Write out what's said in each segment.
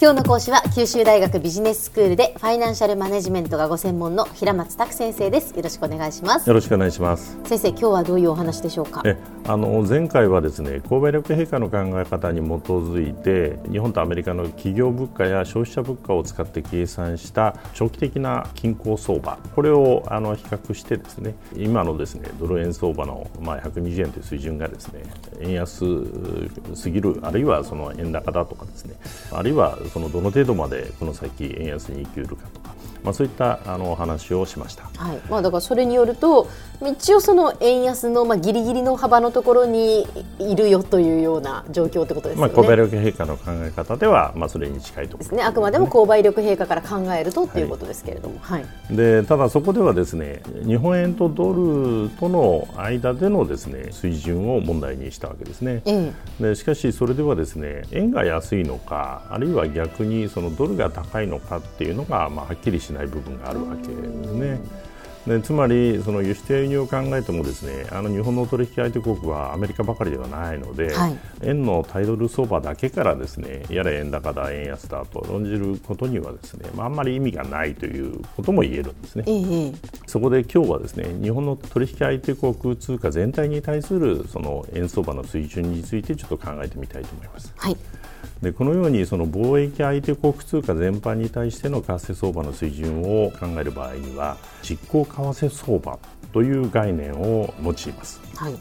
今日の講師は九州大学ビジネススクールでファイナンシャルマネジメントがご専門の平松卓先生です。よろしくお願いします。よろしくお願いします。先生今日はどういうお話でしょうか？えあの前回はですね購買力陛下の考え方に基づいて日本とアメリカの企業物価や消費者物価を使って計算した長期的な均衡相場。これをあの比較してですね今のですねドル円相場のまあ120円という水準がですね円安すぎるあるいはその円高だとかですねあるいはそのどの程度までこの先円安に生きうるかとか、まあ、そういったあの話をしました、はい。まあ、だからそれによると一応その円安のまあギリギリの幅のところにいるよというような状況ってことですね、まあ、購買力陛下の考え方では、まあ、それに近いところ。ですね。あくまでも購買力陛下から考えるとということですけれども、はい、はい、でただそこではですね日本円とドルとの間でのですね水準を問題にしたわけですね、ええ、でしかしそれではですね円が安いのかあるいは逆にそのドルが高いのかっていうのが、まあ、はっきりしない部分があるわけですね。でつまり、その輸出や輸入を考えてもですねあの日本の取引相手国はアメリカばかりではないので、はい、円のタイドル相場だけからですねやれ円高だ、円安だと論じることにはですね、まあ、あんまり意味がないということも言えるんですね。ええ、そこで今日はですね日本の取引相手国通貨全体に対するその円相場の水準についてちょっと考えてみたいと思います。はいでこのようにその貿易相手国通貨全般に対しての為替相場の水準を考える場合には実行為替相場という概念を用います。はい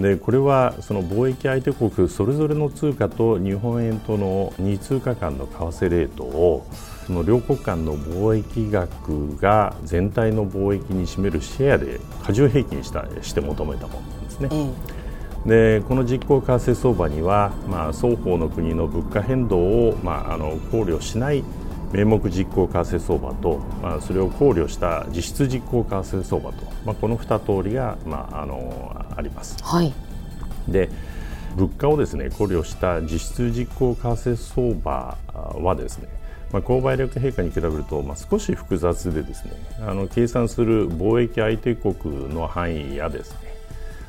でこれはその貿易相手国それぞれの通貨と日本円との2通貨間の為替レートをその両国間の貿易額が全体の貿易に占めるシェアで過重平均したして求めたものなんですね。うんでこの実効為替相場には、まあ、双方の国の物価変動を、まあ、あの考慮しない名目実効為替相場と、まあ、それを考慮した実質実効為替相場と、まあ、この2通りが、まあ、あのあります。はい、で物価をですね考慮した実質実効為替相場はですねまあ、購買力陛下に比べると、まあ、少し複雑でですねあの計算する貿易相手国の範囲やですね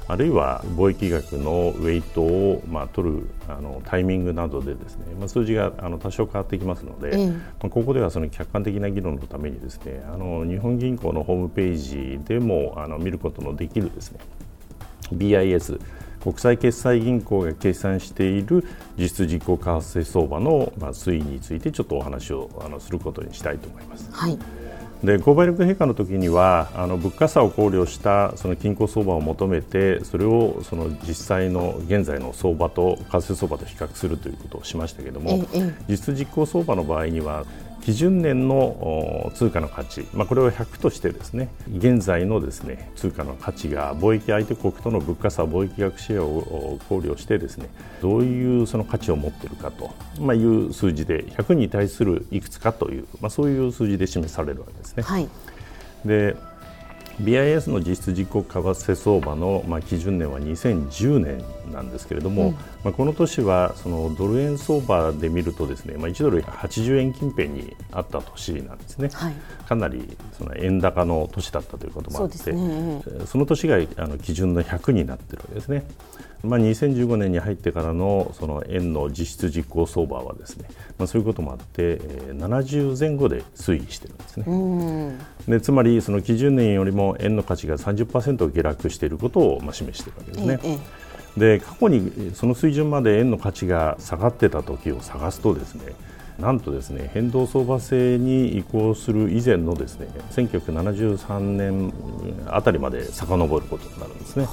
あるいは貿易額のウェイトを、まあ、取るあのタイミングなどでですね、まあ、数字があの多少変わってきますので、まあ、ここではその客観的な議論のためにですねあの日本銀行のホームページでもあの見ることのできるですね BIS 国際決済銀行が計算している実質実行為替相場の、まあ、推移についてちょっとお話をあのすることにしたいと思います。はいで購買力陛下の時にはあの物価差を考慮したその均衡相場を求めてそれをその実際の現在の相場と為替相場と比較するということをしましたけれども、実質実行相場の場合には基準年の通貨の価値、まあ、これを100としてですね現在のですね通貨の価値が貿易相手国との物価差貿易額シェアを考慮してですねどういうその価値を持っているかと、まあ、いう数字で100に対するいくつかという、まあ、そういう数字で示されるわけですね。はい、で BIS の実質実行為替相場の、まあ、基準年は2010年なんですけれども、うん、まあ、この年はそのドル円相場で見るとですね、まあ、1ドル80円近辺にあった年なんですね、はい、かなりその円高の年だったということもあって、そ、ね,、の年があの基準の100になっているわけですね。まあ、2015年に入ってからのその円の実質実行相場はですね、まあ、そういうこともあって、えー、70前後で推移しているんですね。でつまりその基準年よりも円の価値が30%下落していることをまあ示しているわけですね。ええ、で過去にその水準まで円の価値が下がってた時を探すとですねなんとですね変動相場制に移行する以前のですね1973年あたりまで遡ることになるんですね。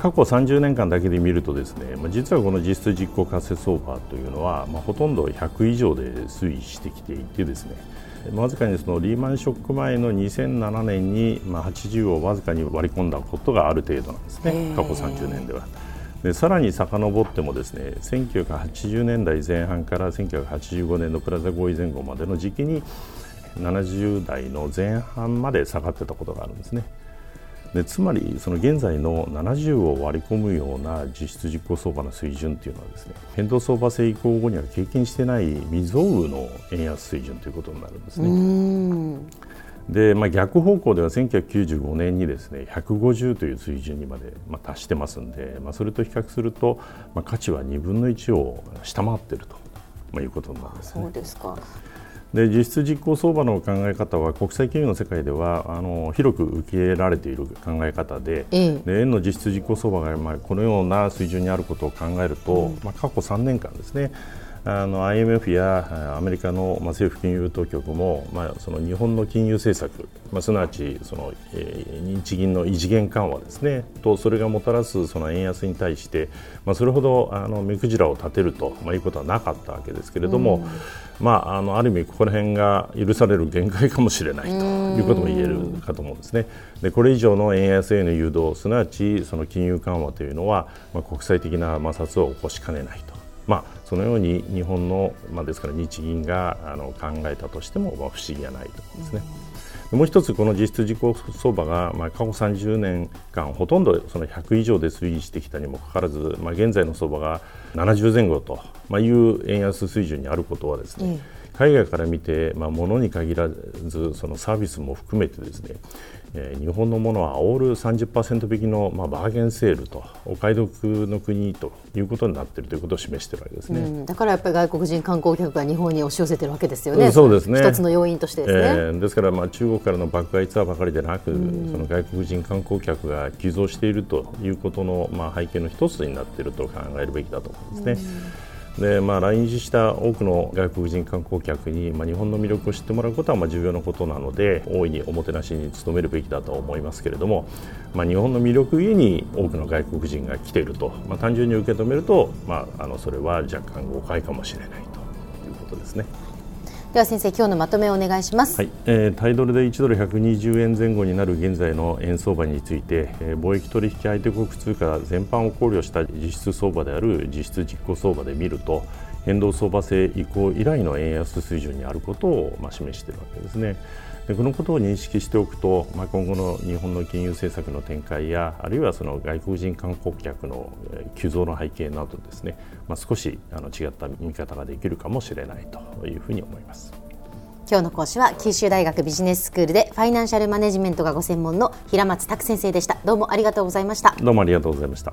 はあ過去30年間だけで見るとですね、まあ、実はこの実質実行為替相場というのは、まあ、ほとんど100以上で推移してきていてですねわずかにそのリーマンショック前の2007年に、まあ、80をわずかに割り込んだことがある程度なんですね過去30年では。でさらに遡ってもですね1980年代前半から1985年のプラザ合意前後までの時期に70代の前半まで下がってたことがあるんですね。でつまりその現在の70を割り込むような実質実行相場の水準というのはですね変動相場制移行後には経験していない未曾有の円安水準ということになるんですね。でまあ、逆方向では1995年にですね150という水準にまで、まあ、達してますんで、まあ、それと比較すると、まあ、価値は2分の1を下回っているとまあ、いうことになるんです、ね、そうですかで実質実行相場の考え方は国際金融の世界ではあの広く受け入れられている考え方でええ、で円の実質実行相場が、まあ、このような水準にあることを考えると、うん、まあ、過去3年間ですねあの IMF やアメリカの、まあ、政府金融当局も、まあ、その日本の金融政策、まあ、すなわちその、えー、日銀の異次元緩和ですねとそれがもたらすその円安に対して、まあ、それほどあの目くじらを立てると、まあ、いうことはなかったわけですけれども、うんまあ、あのある意味、ここら辺が許される限界かもしれないということも言えるかと思うんですね。でこれ以上の円安への誘導すなわちその金融緩和というのは、まあ、国際的な摩擦を起こしかねないと。まあ、そのように日本の、まあ、ですから日銀があの考えたとしても、まあ、不思議はないと思うんですね。もう一つ、この実質実行相場が、まあ、過去30年間ほとんどその100以上で推移してきたにもかかわらず、まあ、現在の相場が70前後と、まあ、いう円安水準にあることはですね、海外から見て、まあ、物に限らずそのサービスも含めてですねえー、日本のものはオール30%引きの、まあ、バーゲンセールとお買い得の国ということになっているということを示しているわけですね、うん、だからやっぱり外国人観光客が日本に押し寄せているわけですよね、うん、そうですね。一つの要因としてですね、えー、ですからまあ中国からの爆買いツアーばかりでなく、うん、その外国人観光客が急増しているということの、まあ、背景の一つになっていると考えるべきだと思うんですね。でまあ、来日した多くの外国人観光客に、まあ、日本の魅力を知ってもらうことはまあ重要なことなので大いにおもてなしに努めるべきだと思いますけれども、まあ、日本の魅力ゆえに多くの外国人が来ていると、まあ、単純に受け止めると、まあ、あのそれは若干誤解かもしれないということですね。では先生今日のまとめをお願いします、はい。えー、タイドルで1ドル120円前後になる現在の円相場について、えー、貿易取引相手国通貨全般を考慮した実質相場である実質実行相場で見ると変動相場制移行以来の円安水準にあることを、まあ、示しているわけですね。でこのことを認識しておくと、まあ、今後の日本の金融政策の展開やあるいはその外国人観光客の急増の背景などですね、まあ、少しあの違った見方ができるかもしれないというふうに思います。今日の講師は九州大学ビジネススクールでファイナンシャルマネジメントがご専門の平松卓先生でしたどうもありがとうございましたどうもありがとうございました